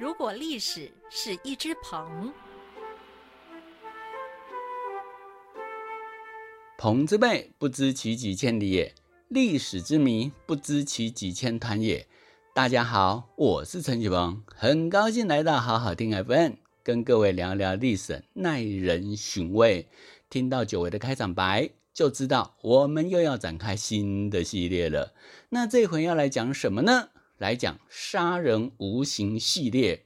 如果历史是一只鹏，鹏之辈不知其几千里也，历史之谜不知其几千团也。大家好，我是陈启鹏，很高兴来到好好听 FM，跟各位聊聊历史，耐人寻味。听到久违的开场白，就知道我们又要展开新的系列了。那这回要来讲什么呢？来讲杀人无形系列。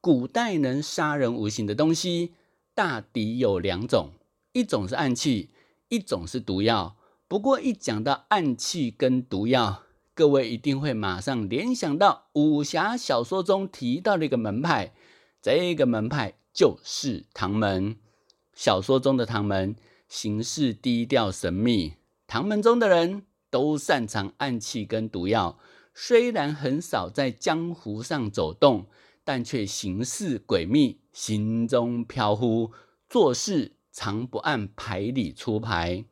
古代能杀人无形的东西，大抵有两种，一种是暗器，一种是毒药。不过一讲到暗器跟毒药，各位一定会马上联想到武侠小说中提到的一个门派，这个门派就是唐门。小说中的唐门行事低调神秘，唐门中的人都擅长暗器跟毒药。虽然很少在江湖上走动，但却行事诡秘，行踪飘忽，做事常不按牌理出牌。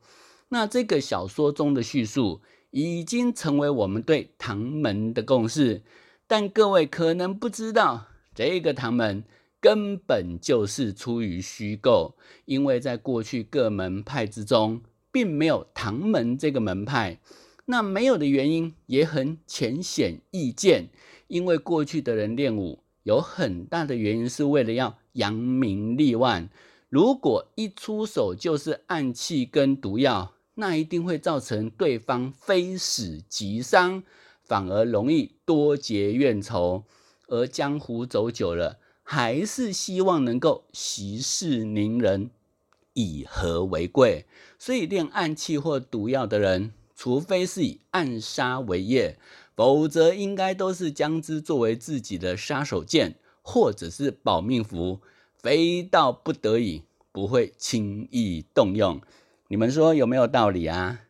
那这个小说中的叙述已经成为我们对唐门的共识，但各位可能不知道，这个唐门根本就是出于虚构，因为在过去各门派之中，并没有唐门这个门派。那没有的原因也很浅显易见，因为过去的人练武有很大的原因是为了要扬名立万。如果一出手就是暗器跟毒药，那一定会造成对方非死即伤，反而容易多结怨仇。而江湖走久了，还是希望能够息事宁人，以和为贵。所以练暗器或毒药的人。除非是以暗杀为业，否则应该都是将之作为自己的杀手锏，或者是保命符，非到不得已不会轻易动用。你们说有没有道理啊？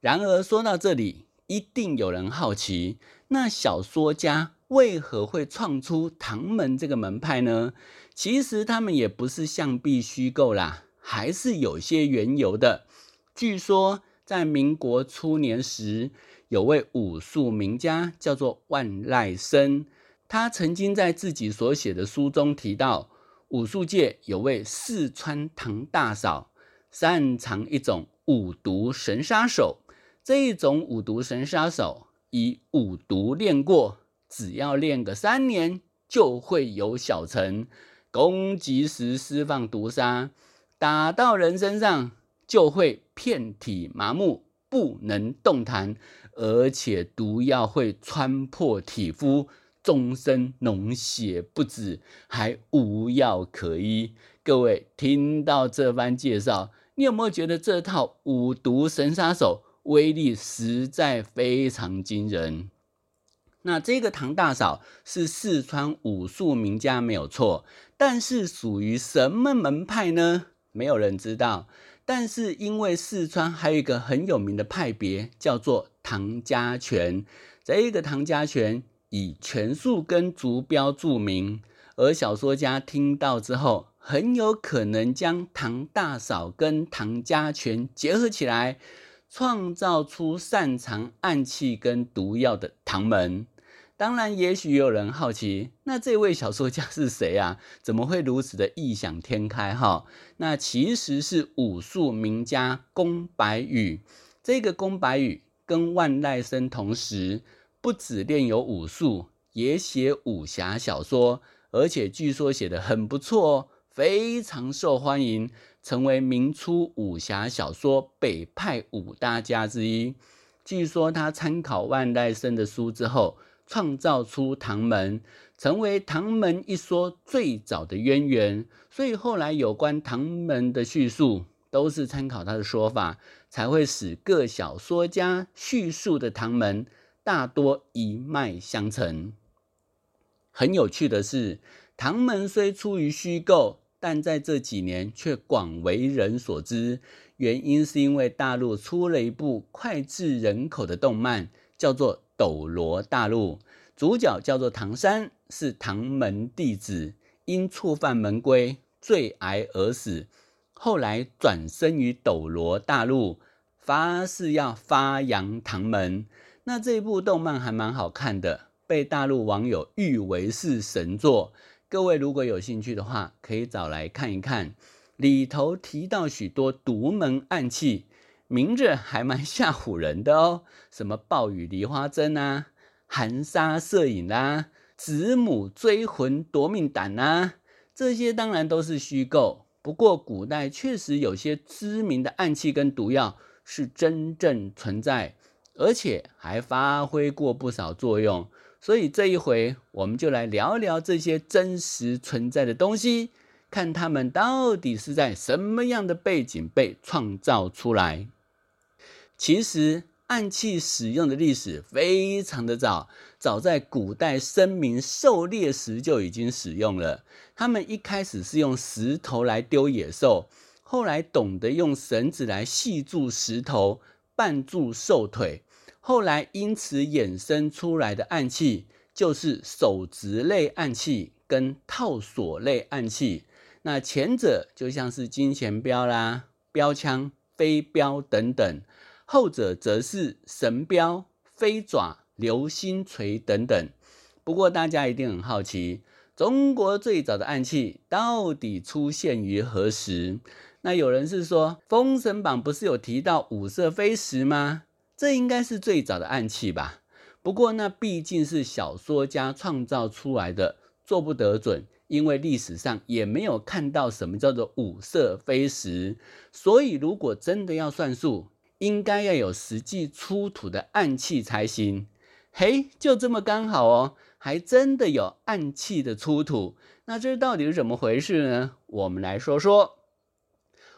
然而说到这里，一定有人好奇，那小说家为何会创出唐门这个门派呢？其实他们也不是象壁虚构啦，还是有些缘由的。据说。在民国初年时，有位武术名家叫做万籁生，他曾经在自己所写的书中提到，武术界有位四川唐大嫂，擅长一种五毒神杀手。这一种五毒神杀手，以五毒练过，只要练个三年，就会有小成。攻击时释放毒杀，打到人身上。就会遍体麻木，不能动弹，而且毒药会穿破体肤，终身脓血不止，还无药可医。各位听到这番介绍，你有没有觉得这套五毒神杀手威力实在非常惊人？那这个唐大嫂是四川武术名家没有错，但是属于什么门派呢？没有人知道。但是因为四川还有一个很有名的派别，叫做唐家拳。这个唐家拳以拳术跟竹标著名，而小说家听到之后，很有可能将唐大嫂跟唐家拳结合起来，创造出擅长暗器跟毒药的唐门。当然，也许有人好奇，那这位小说家是谁啊？怎么会如此的异想天开？哈，那其实是武术名家宫白羽。这个宫白羽跟万籁生同时，不止练有武术，也写武侠小说，而且据说写的很不错哦，非常受欢迎，成为明初武侠小说北派五大家之一。据说他参考万籁生的书之后。创造出唐门，成为唐门一说最早的渊源，所以后来有关唐门的叙述都是参考他的说法，才会使各小说家叙述的唐门大多一脉相承。很有趣的是，唐门虽出于虚构，但在这几年却广为人所知，原因是因为大陆出了一部脍炙人口的动漫，叫做。斗罗大陆主角叫做唐三，是唐门弟子，因触犯门规坠崖而死。后来转生于斗罗大陆，发誓要发扬唐门。那这部动漫还蛮好看的，被大陆网友誉为是神作。各位如果有兴趣的话，可以找来看一看。里头提到许多独门暗器，名字还蛮吓唬人的哦，什么暴雨梨花针啊、含沙射影啦、子母追魂夺命胆啊，这些当然都是虚构。不过古代确实有些知名的暗器跟毒药是真正存在，而且还发挥过不少作用。所以这一回，我们就来聊聊这些真实存在的东西，看他们到底是在什么样的背景被创造出来。其实，暗器使用的历史非常的早，早在古代声明狩猎时就已经使用了。他们一开始是用石头来丢野兽，后来懂得用绳子来系住石头，绊住兽腿。后来因此衍生出来的暗器，就是手执类暗器跟套索类暗器。那前者就像是金钱镖啦、标枪、飞镖等等；后者则是神镖、飞爪、流星锤等等。不过大家一定很好奇，中国最早的暗器到底出现于何时？那有人是说，《封神榜》不是有提到五色飞石吗？这应该是最早的暗器吧，不过那毕竟是小说家创造出来的，做不得准，因为历史上也没有看到什么叫做五色飞石，所以如果真的要算数，应该要有实际出土的暗器才行。嘿，就这么刚好哦，还真的有暗器的出土，那这到底是怎么回事呢？我们来说说。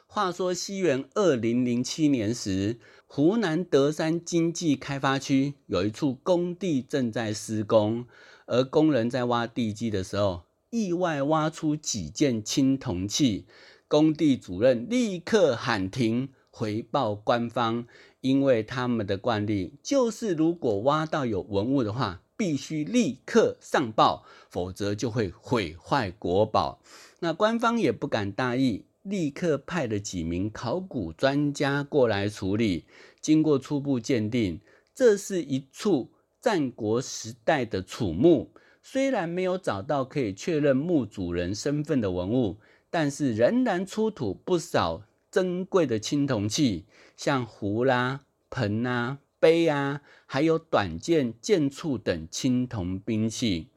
话说西元二零零七年时。湖南德山经济开发区有一处工地正在施工，而工人在挖地基的时候，意外挖出几件青铜器。工地主任立刻喊停，回报官方，因为他们的惯例就是，如果挖到有文物的话，必须立刻上报，否则就会毁坏国宝。那官方也不敢大意。立刻派了几名考古专家过来处理。经过初步鉴定，这是一处战国时代的楚墓。虽然没有找到可以确认墓主人身份的文物，但是仍然出土不少珍贵的青铜器，像壶啦、盆啊、杯啊，还有短剑、剑簇等青铜兵器。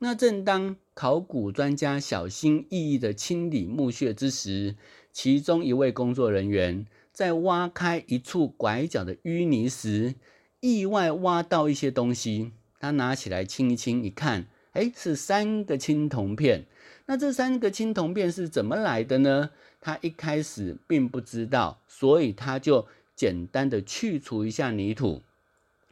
那正当考古专家小心翼翼地清理墓穴之时，其中一位工作人员在挖开一处拐角的淤泥时，意外挖到一些东西。他拿起来清一清，一看，哎，是三个青铜片。那这三个青铜片是怎么来的呢？他一开始并不知道，所以他就简单的去除一下泥土，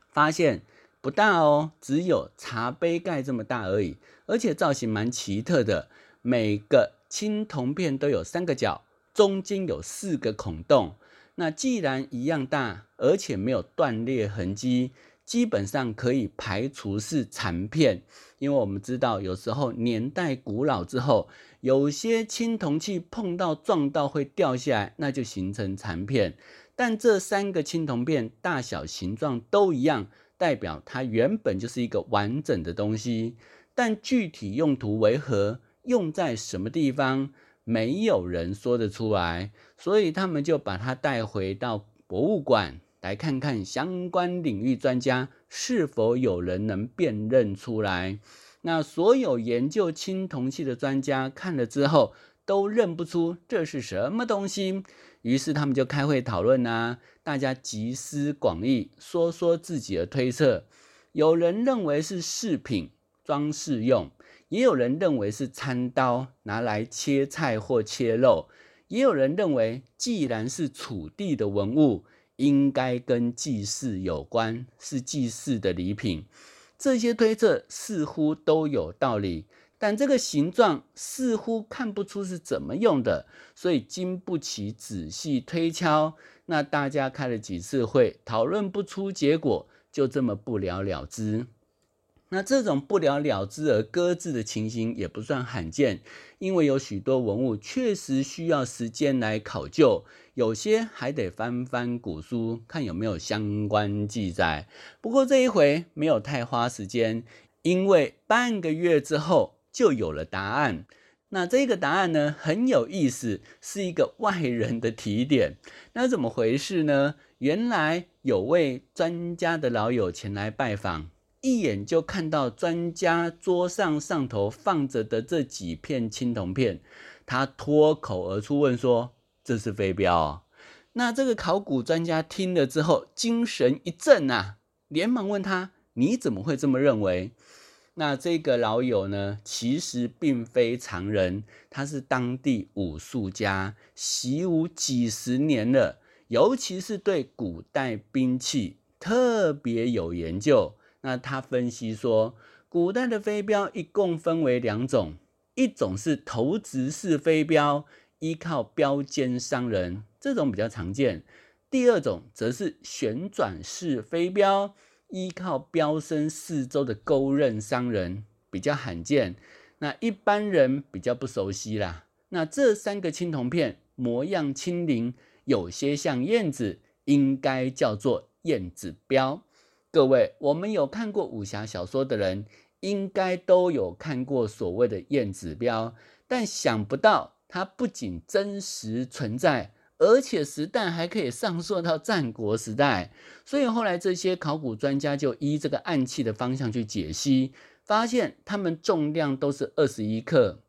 发现。不大哦，只有茶杯盖这么大而已，而且造型蛮奇特的。每个青铜片都有三个角，中间有四个孔洞。那既然一样大，而且没有断裂痕迹，基本上可以排除是残片。因为我们知道，有时候年代古老之后，有些青铜器碰到撞到会掉下来，那就形成残片。但这三个青铜片大小形状都一样。代表它原本就是一个完整的东西，但具体用途为何，用在什么地方，没有人说得出来，所以他们就把它带回到博物馆来看看，相关领域专家是否有人能辨认出来。那所有研究青铜器的专家看了之后，都认不出这是什么东西。于是他们就开会讨论啊，大家集思广益，说说自己的推测。有人认为是饰品装饰用，也有人认为是餐刀拿来切菜或切肉，也有人认为既然是楚地的文物，应该跟祭祀有关，是祭祀的礼品。这些推测似乎都有道理。但这个形状似乎看不出是怎么用的，所以经不起仔细推敲。那大家开了几次会，讨论不出结果，就这么不了了之。那这种不了了之而搁置的情形也不算罕见，因为有许多文物确实需要时间来考究，有些还得翻翻古书看有没有相关记载。不过这一回没有太花时间。因为半个月之后就有了答案。那这个答案呢很有意思，是一个外人的提点。那怎么回事呢？原来有位专家的老友前来拜访，一眼就看到专家桌上上头放着的这几片青铜片，他脱口而出问说：“这是飞镖？”那这个考古专家听了之后，精神一振啊，连忙问他：“你怎么会这么认为？”那这个老友呢，其实并非常人，他是当地武术家，习武几十年了，尤其是对古代兵器特别有研究。那他分析说，古代的飞镖一共分为两种，一种是投掷式飞镖，依靠标尖伤人，这种比较常见；第二种则是旋转式飞镖。依靠镖身四周的钩刃伤人比较罕见，那一般人比较不熟悉啦。那这三个青铜片模样轻灵，有些像燕子，应该叫做燕子镖。各位，我们有看过武侠小说的人，应该都有看过所谓的燕子镖，但想不到它不仅真实存在。而且时代还可以上溯到战国时代，所以后来这些考古专家就依这个暗器的方向去解析，发现它们重量都是二十一克，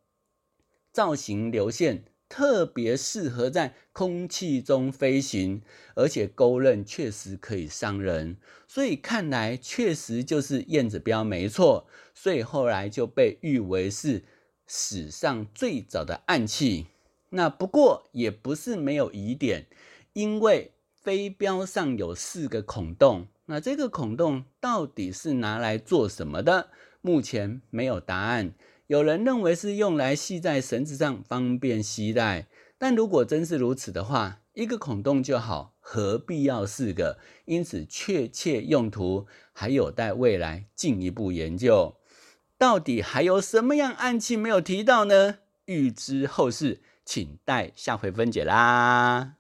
造型流线特别适合在空气中飞行，而且钩刃确实可以伤人，所以看来确实就是燕子镖没错，所以后来就被誉为是史上最早的暗器。那不过也不是没有疑点，因为飞镖上有四个孔洞，那这个孔洞到底是拿来做什么的？目前没有答案。有人认为是用来系在绳子上，方便携带。但如果真是如此的话，一个孔洞就好，何必要四个？因此，确切用途还有待未来进一步研究。到底还有什么样暗器没有提到呢？欲知后事。请待下回分解啦。